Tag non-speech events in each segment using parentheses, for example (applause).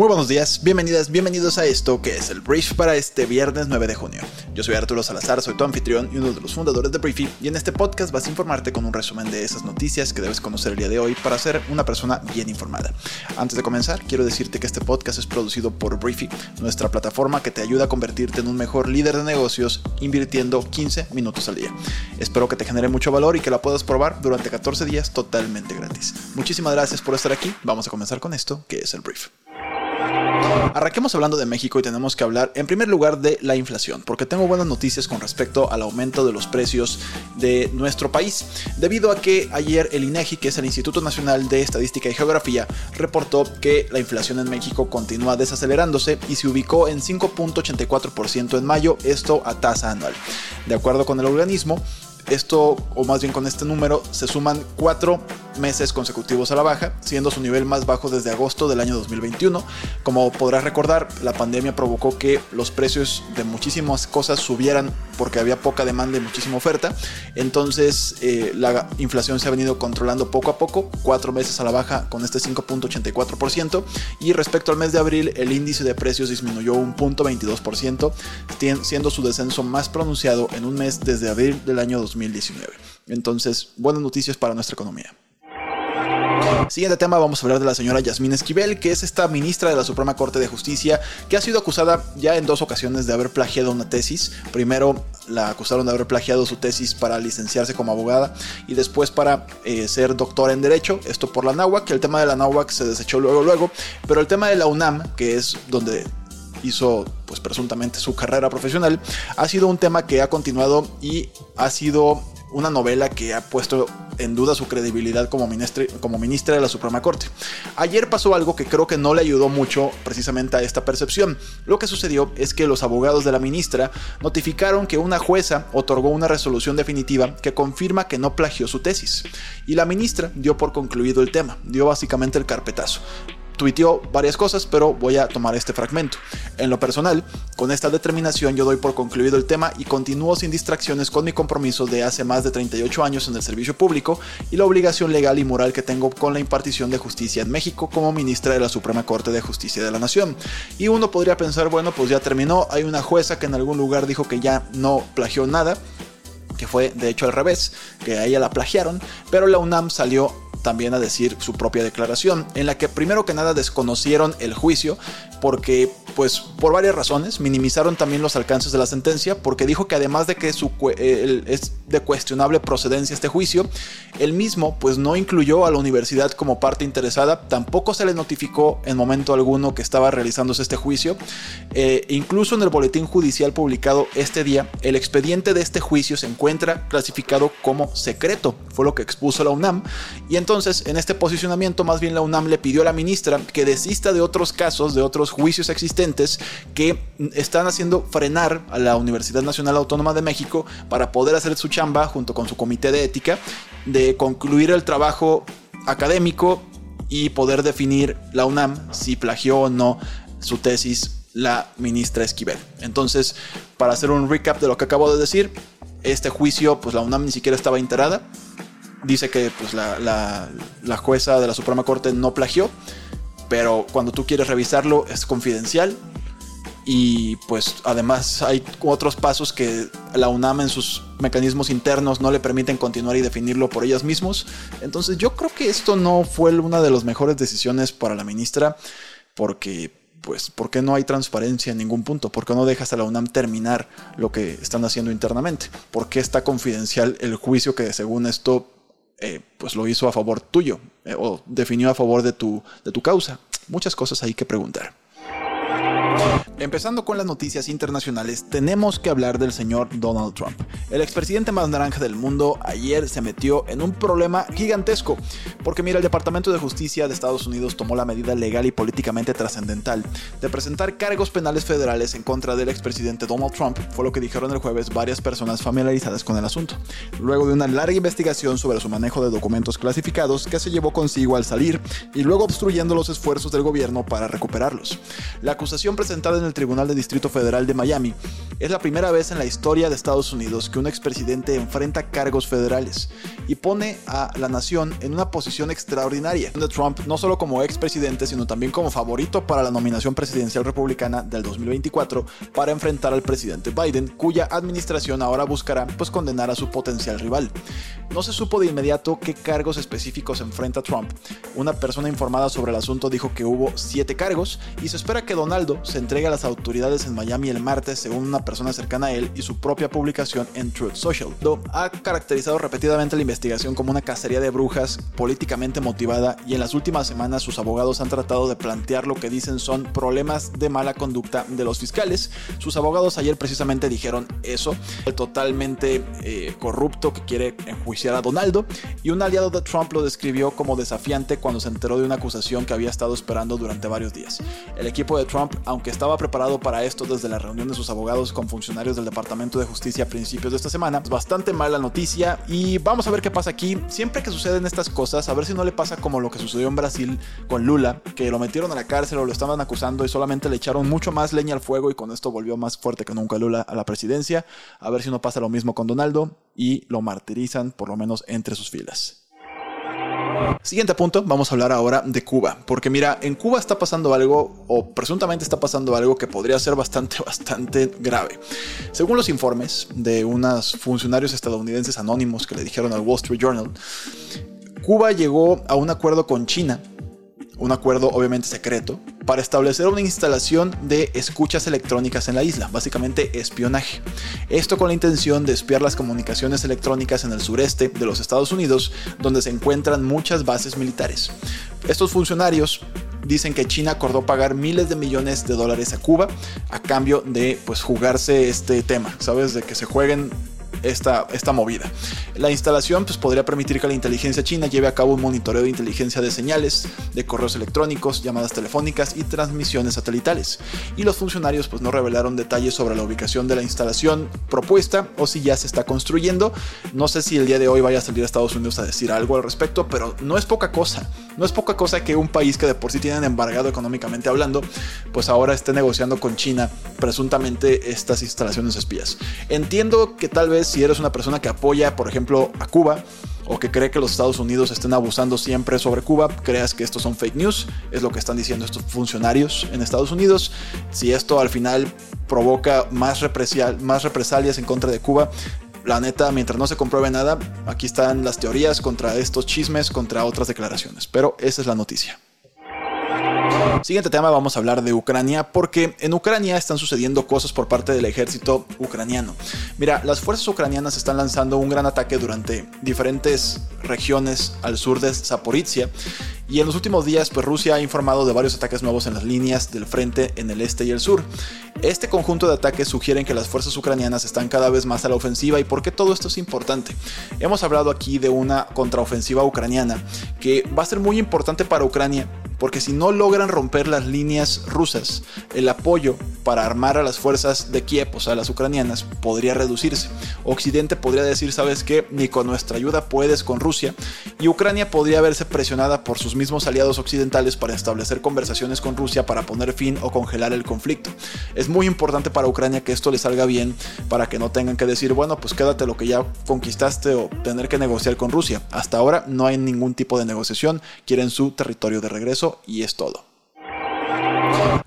Muy buenos días, bienvenidas, bienvenidos a esto que es el Brief para este viernes 9 de junio. Yo soy Arturo Salazar, soy tu anfitrión y uno de los fundadores de Briefy y en este podcast vas a informarte con un resumen de esas noticias que debes conocer el día de hoy para ser una persona bien informada. Antes de comenzar, quiero decirte que este podcast es producido por Briefy, nuestra plataforma que te ayuda a convertirte en un mejor líder de negocios invirtiendo 15 minutos al día. Espero que te genere mucho valor y que la puedas probar durante 14 días totalmente gratis. Muchísimas gracias por estar aquí, vamos a comenzar con esto que es el Brief. Arranquemos hablando de México y tenemos que hablar en primer lugar de la inflación, porque tengo buenas noticias con respecto al aumento de los precios de nuestro país, debido a que ayer el INEGI, que es el Instituto Nacional de Estadística y Geografía, reportó que la inflación en México continúa desacelerándose y se ubicó en 5.84% en mayo, esto a tasa anual. De acuerdo con el organismo, esto, o más bien con este número, se suman cuatro meses consecutivos a la baja, siendo su nivel más bajo desde agosto del año 2021. Como podrás recordar, la pandemia provocó que los precios de muchísimas cosas subieran porque había poca demanda y muchísima oferta. Entonces eh, la inflación se ha venido controlando poco a poco, cuatro meses a la baja con este 5.84%. Y respecto al mes de abril, el índice de precios disminuyó un punto 22%, siendo su descenso más pronunciado en un mes desde abril del año 2019. Entonces, buenas noticias para nuestra economía. Siguiente tema, vamos a hablar de la señora Yasmín Esquivel, que es esta ministra de la Suprema Corte de Justicia, que ha sido acusada ya en dos ocasiones de haber plagiado una tesis. Primero la acusaron de haber plagiado su tesis para licenciarse como abogada y después para eh, ser doctora en Derecho, esto por la NAWAC, el tema de la NAWAC se desechó luego luego, pero el tema de la UNAM, que es donde hizo pues presuntamente su carrera profesional, ha sido un tema que ha continuado y ha sido una novela que ha puesto en duda su credibilidad como ministra, como ministra de la Suprema Corte. Ayer pasó algo que creo que no le ayudó mucho precisamente a esta percepción. Lo que sucedió es que los abogados de la ministra notificaron que una jueza otorgó una resolución definitiva que confirma que no plagió su tesis. Y la ministra dio por concluido el tema, dio básicamente el carpetazo tuiteó varias cosas, pero voy a tomar este fragmento. En lo personal, con esta determinación yo doy por concluido el tema y continúo sin distracciones con mi compromiso de hace más de 38 años en el servicio público y la obligación legal y moral que tengo con la impartición de justicia en México como ministra de la Suprema Corte de Justicia de la Nación. Y uno podría pensar, bueno, pues ya terminó, hay una jueza que en algún lugar dijo que ya no plagió nada, que fue de hecho al revés, que a ella la plagiaron, pero la UNAM salió también a decir su propia declaración, en la que primero que nada desconocieron el juicio, porque pues por varias razones minimizaron también los alcances de la sentencia, porque dijo que además de que su, es de cuestionable procedencia este juicio, el mismo pues no incluyó a la universidad como parte interesada, tampoco se le notificó en momento alguno que estaba realizándose este juicio, eh, incluso en el boletín judicial publicado este día, el expediente de este juicio se encuentra clasificado como secreto, fue lo que expuso la UNAM, y entonces en este posicionamiento más bien la UNAM le pidió a la ministra que desista de otros casos, de otros juicios existentes que están haciendo frenar a la Universidad Nacional Autónoma de México para poder hacer su junto con su comité de ética de concluir el trabajo académico y poder definir la UNAM si plagió o no su tesis la ministra Esquivel. Entonces, para hacer un recap de lo que acabo de decir, este juicio, pues la UNAM ni siquiera estaba enterada. Dice que pues, la jueza de la Suprema Corte no plagió pero cuando tú quieres revisarlo es confidencial y pues además hay otros pasos que la UNAM en sus mecanismos internos no le permiten continuar y definirlo por ellas mismos. Entonces yo creo que esto no fue una de las mejores decisiones para la ministra porque pues porque no hay transparencia en ningún punto, porque no dejas a la UNAM terminar lo que están haciendo internamente, porque está confidencial el juicio que según esto eh, pues lo hizo a favor tuyo eh, o definió a favor de tu, de tu causa. Muchas cosas hay que preguntar. Empezando con las noticias internacionales, tenemos que hablar del señor Donald Trump. El expresidente más naranja del mundo ayer se metió en un problema gigantesco, porque mira, el Departamento de Justicia de Estados Unidos tomó la medida legal y políticamente trascendental de presentar cargos penales federales en contra del expresidente Donald Trump, fue lo que dijeron el jueves varias personas familiarizadas con el asunto, luego de una larga investigación sobre su manejo de documentos clasificados que se llevó consigo al salir y luego obstruyendo los esfuerzos del gobierno para recuperarlos. La acusación presentada en el Tribunal de Distrito Federal de Miami. Es la primera vez en la historia de Estados Unidos que un expresidente enfrenta cargos federales y pone a la nación en una posición extraordinaria. De Trump no solo como expresidente, sino también como favorito para la nominación presidencial republicana del 2024 para enfrentar al presidente Biden, cuya administración ahora buscará pues condenar a su potencial rival. No se supo de inmediato qué cargos específicos enfrenta Trump. Una persona informada sobre el asunto dijo que hubo siete cargos y se espera que Donaldo se entregue a las autoridades en Miami el martes, según una persona cercana a él y su propia publicación en Truth Social. Ha caracterizado repetidamente la investigación como una cacería de brujas políticamente motivada y en las últimas semanas sus abogados han tratado de plantear lo que dicen son problemas de mala conducta de los fiscales. Sus abogados ayer precisamente dijeron eso, el totalmente eh, corrupto que quiere enjuiciar a Donaldo y un aliado de Trump lo describió como desafiante cuando se enteró de una acusación que había estado esperando durante varios días. El equipo de Trump, aunque estaba preparado para esto desde la reunión de sus abogados con funcionarios del Departamento de Justicia a principios de esta semana. Es bastante mala noticia y vamos a ver qué pasa aquí. Siempre que suceden estas cosas, a ver si no le pasa como lo que sucedió en Brasil con Lula, que lo metieron a la cárcel o lo estaban acusando y solamente le echaron mucho más leña al fuego y con esto volvió más fuerte que nunca Lula a la presidencia. A ver si no pasa lo mismo con Donaldo y lo martirizan por lo menos entre sus filas. Siguiente punto, vamos a hablar ahora de Cuba, porque mira, en Cuba está pasando algo, o presuntamente está pasando algo que podría ser bastante, (laughs) bastante grave. Según los informes de unos funcionarios estadounidenses anónimos que le dijeron al Wall Street Journal, Cuba llegó a un acuerdo con China un acuerdo obviamente secreto, para establecer una instalación de escuchas electrónicas en la isla, básicamente espionaje. Esto con la intención de espiar las comunicaciones electrónicas en el sureste de los Estados Unidos, donde se encuentran muchas bases militares. Estos funcionarios dicen que China acordó pagar miles de millones de dólares a Cuba a cambio de pues jugarse este tema, ¿sabes? De que se jueguen esta, esta movida. La instalación pues, podría permitir que la inteligencia china lleve a cabo un monitoreo de inteligencia de señales, de correos electrónicos, llamadas telefónicas y transmisiones satelitales. Y los funcionarios pues, no revelaron detalles sobre la ubicación de la instalación propuesta o si ya se está construyendo. No sé si el día de hoy vaya a salir a Estados Unidos a decir algo al respecto, pero no es poca cosa. No es poca cosa que un país que de por sí tienen embargado económicamente hablando, pues ahora esté negociando con China presuntamente estas instalaciones espías. Entiendo que tal vez si eres una persona que apoya, por ejemplo, a Cuba, o que cree que los Estados Unidos estén abusando siempre sobre Cuba, creas que estos son fake news, es lo que están diciendo estos funcionarios en Estados Unidos. Si esto al final provoca más, más represalias en contra de Cuba, la neta, mientras no se compruebe nada, aquí están las teorías contra estos chismes, contra otras declaraciones. Pero esa es la noticia. Siguiente tema, vamos a hablar de Ucrania, porque en Ucrania están sucediendo cosas por parte del ejército ucraniano. Mira, las fuerzas ucranianas están lanzando un gran ataque durante diferentes regiones al sur de Zaporizhia. Y en los últimos días, pues Rusia ha informado de varios ataques nuevos en las líneas del frente en el este y el sur. Este conjunto de ataques sugieren que las fuerzas ucranianas están cada vez más a la ofensiva y por qué todo esto es importante. Hemos hablado aquí de una contraofensiva ucraniana que va a ser muy importante para Ucrania porque si no logran romper las líneas rusas, el apoyo para armar a las fuerzas de Kiev, o sea, las ucranianas, podría reducirse. Occidente podría decir, sabes qué, ni con nuestra ayuda puedes con Rusia, y Ucrania podría verse presionada por sus mismos aliados occidentales para establecer conversaciones con Rusia para poner fin o congelar el conflicto. Es muy importante para Ucrania que esto le salga bien para que no tengan que decir, bueno, pues quédate lo que ya conquistaste o tener que negociar con Rusia. Hasta ahora no hay ningún tipo de negociación, quieren su territorio de regreso y es todo.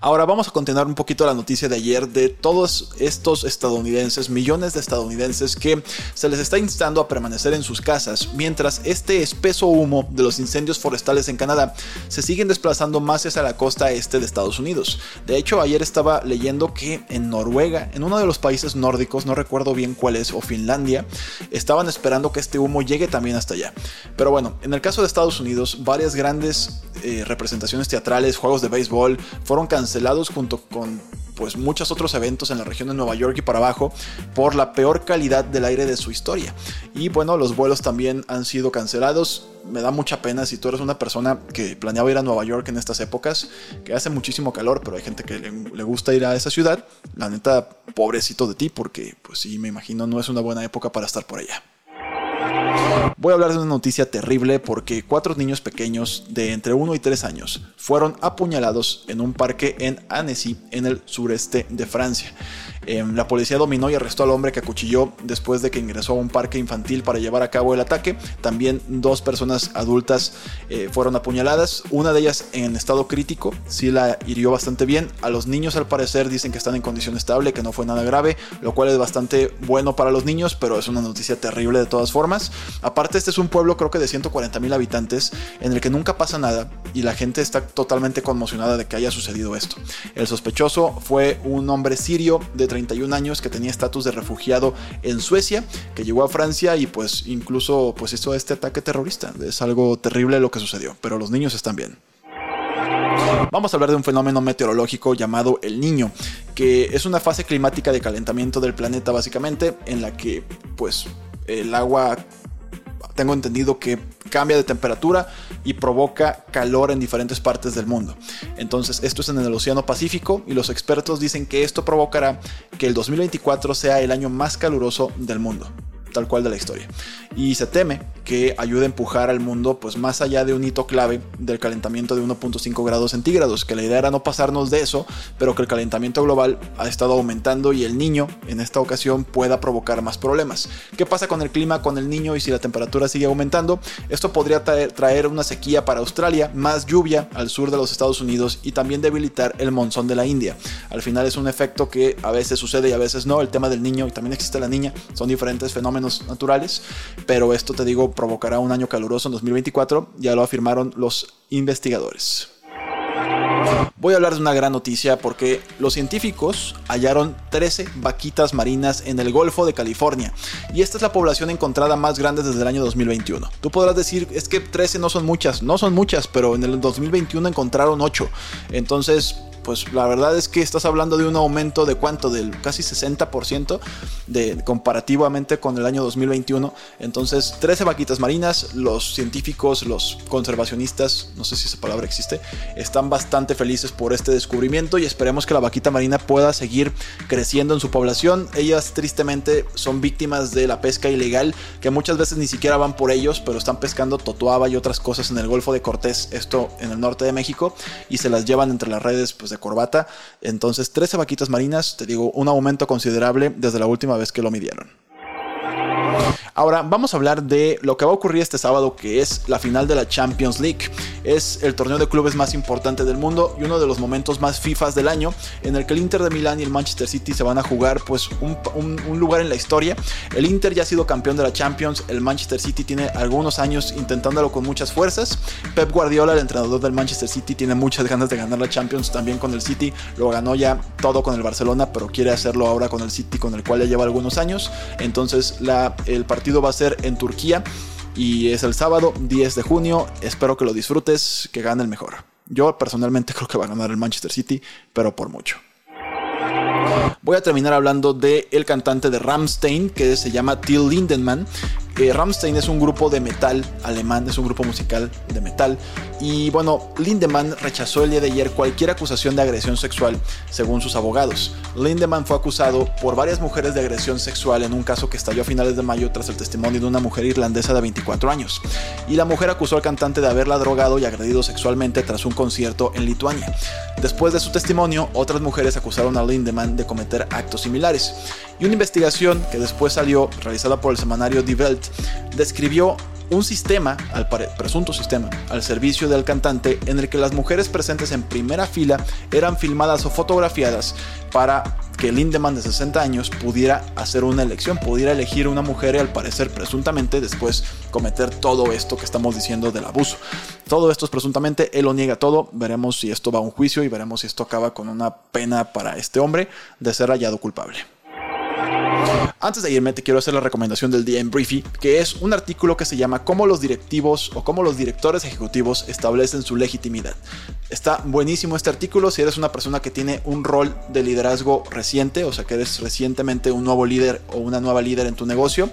Ahora vamos a continuar un poquito la noticia de ayer de todos estos estadounidenses, millones de estadounidenses que se les está instando a permanecer en sus casas mientras este espeso humo de los incendios forestales en Canadá se siguen desplazando más hacia la costa este de Estados Unidos. De hecho, ayer estaba leyendo que en Noruega, en uno de los países nórdicos, no recuerdo bien cuál es, o Finlandia, estaban esperando que este humo llegue también hasta allá. Pero bueno, en el caso de Estados Unidos, varias grandes eh, representaciones teatrales, juegos de béisbol, fueron cancelados junto con pues muchos otros eventos en la región de Nueva York y para abajo por la peor calidad del aire de su historia. Y bueno, los vuelos también han sido cancelados. Me da mucha pena si tú eres una persona que planeaba ir a Nueva York en estas épocas, que hace muchísimo calor, pero hay gente que le, le gusta ir a esa ciudad. La neta, pobrecito de ti, porque pues sí, me imagino no es una buena época para estar por allá. Voy a hablar de una noticia terrible porque cuatro niños pequeños de entre 1 y 3 años fueron apuñalados en un parque en Annecy, en el sureste de Francia. Em, la policía dominó y arrestó al hombre que acuchilló después de que ingresó a un parque infantil para llevar a cabo el ataque. También dos personas adultas eh, fueron apuñaladas, una de ellas en estado crítico, sí la hirió bastante bien. A los niños al parecer dicen que están en condición estable, que no fue nada grave, lo cual es bastante bueno para los niños, pero es una noticia terrible de todas formas. Aparte este es un pueblo creo que de 140 mil habitantes en el que nunca pasa nada y la gente está totalmente conmocionada de que haya sucedido esto. El sospechoso fue un hombre sirio de 31 años que tenía estatus de refugiado en Suecia, que llegó a Francia y pues incluso pues hizo este ataque terrorista. Es algo terrible lo que sucedió, pero los niños están bien. Vamos a hablar de un fenómeno meteorológico llamado el niño, que es una fase climática de calentamiento del planeta básicamente, en la que pues el agua tengo entendido que cambia de temperatura y provoca calor en diferentes partes del mundo. Entonces, esto es en el Océano Pacífico y los expertos dicen que esto provocará que el 2024 sea el año más caluroso del mundo tal cual de la historia. Y se teme que ayude a empujar al mundo pues más allá de un hito clave del calentamiento de 1.5 grados centígrados, que la idea era no pasarnos de eso, pero que el calentamiento global ha estado aumentando y el niño en esta ocasión pueda provocar más problemas. ¿Qué pasa con el clima con el niño y si la temperatura sigue aumentando? Esto podría traer, una sequía para Australia, más lluvia al sur de los Estados Unidos y también debilitar el monzón de la India. Al final es un efecto que a veces sucede y a veces no. El tema del niño y también existe la niña, son diferentes fenómenos naturales, pero esto te digo provocará un año caluroso en 2024, ya lo afirmaron los investigadores. Voy a hablar de una gran noticia porque los científicos hallaron 13 vaquitas marinas en el Golfo de California y esta es la población encontrada más grande desde el año 2021. Tú podrás decir, es que 13 no son muchas, no son muchas, pero en el 2021 encontraron 8. Entonces, pues la verdad es que estás hablando de un aumento de cuánto, del casi 60% de, comparativamente con el año 2021. Entonces, 13 vaquitas marinas, los científicos, los conservacionistas, no sé si esa palabra existe, están bastante felices por este descubrimiento y esperemos que la vaquita marina pueda seguir creciendo en su población. Ellas tristemente son víctimas de la pesca ilegal, que muchas veces ni siquiera van por ellos, pero están pescando totuaba y otras cosas en el Golfo de Cortés, esto en el norte de México, y se las llevan entre las redes pues, de corbata. Entonces, 13 vaquitas marinas, te digo, un aumento considerable desde la última vez que lo midieron. Ahora vamos a hablar de lo que va a ocurrir este sábado, que es la final de la Champions League. Es el torneo de clubes más importante del mundo y uno de los momentos más FIFAs del año, en el que el Inter de Milán y el Manchester City se van a jugar pues un, lugar en la historia. El Inter ya ha sido campeón de la Champions, el Manchester City tiene algunos años intentándolo con muchas fuerzas. Pep Guardiola, el entrenador del Manchester City, tiene muchas ganas de ganar la Champions también con el City. Lo ganó ya todo con el Barcelona, pero quiere hacerlo ahora con el City, con el cual ya lleva algunos años. Entonces el partido va a ser en Turquía y es el sábado 10 de junio. Espero que lo disfrutes, que gane el mejor. Yo personalmente (laughs) creo que va a ganar el Manchester City, pero por mucho. Voy a terminar hablando del el cantante de Ramstein que se llama Till Lindemann eh, Rammstein es un grupo de metal alemán, es un grupo musical de metal. Y bueno, Lindemann rechazó el día de ayer cualquier acusación de agresión sexual, según sus abogados. Lindemann fue acusado por varias mujeres de agresión sexual en un caso que estalló a finales de mayo tras el testimonio de una mujer irlandesa de 24 años. Y la mujer acusó al cantante de haberla drogado y agredido sexualmente tras un concierto en Lituania. Después de su testimonio, otras mujeres acusaron a Lindemann de cometer actos similares. Y una investigación que después salió, realizada por el semanario Die Welt, describió un sistema, al presunto sistema, al servicio del cantante en el que las mujeres presentes en primera fila eran filmadas o fotografiadas para que Lindemann de 60 años pudiera hacer una elección, pudiera elegir una mujer y al parecer presuntamente después cometer todo esto que estamos diciendo del abuso. Todo esto es presuntamente, él lo niega todo, veremos si esto va a un juicio y veremos si esto acaba con una pena para este hombre de ser hallado culpable. Antes de irme, te quiero hacer la recomendación del día en Briefy, que es un artículo que se llama Cómo los directivos o cómo los directores ejecutivos establecen su legitimidad. Está buenísimo este artículo si eres una persona que tiene un rol de liderazgo reciente, o sea que eres recientemente un nuevo líder o una nueva líder en tu negocio.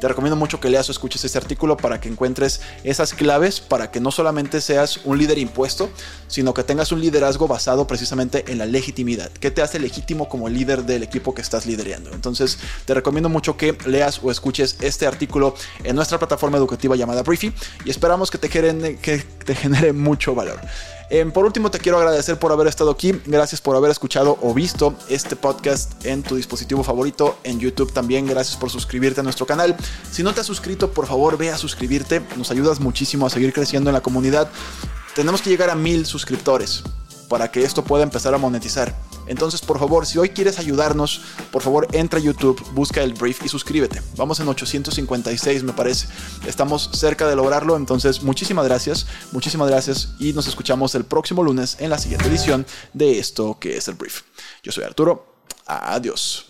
Te recomiendo mucho que leas o escuches este artículo para que encuentres esas claves para que no solamente seas un líder impuesto, sino que tengas un liderazgo basado precisamente en la legitimidad. ¿Qué te hace legítimo como líder del equipo que estás liderando? Entonces, te recomiendo mucho que leas o escuches este artículo en nuestra plataforma educativa llamada Briefy y esperamos que te genere, mucho valor. Eh, por último, te quiero agradecer por haber estado aquí. Gracias por haber escuchado o visto este podcast en tu dispositivo favorito, en YouTube también. Gracias por suscribirte a nuestro canal. Si no te has suscrito, por favor, ve a suscribirte. Nos ayudas muchísimo a seguir creciendo en la comunidad. Tenemos que llegar a mil suscriptores para que esto pueda empezar a monetizar. Entonces, por favor, si hoy quieres ayudarnos, por favor, entra a YouTube, busca el brief y suscríbete. Vamos en 856, me parece. Estamos cerca de lograrlo, entonces muchísimas gracias, muchísimas gracias y nos escuchamos el próximo lunes en la siguiente edición de esto que es el brief. Yo soy Arturo. Adiós.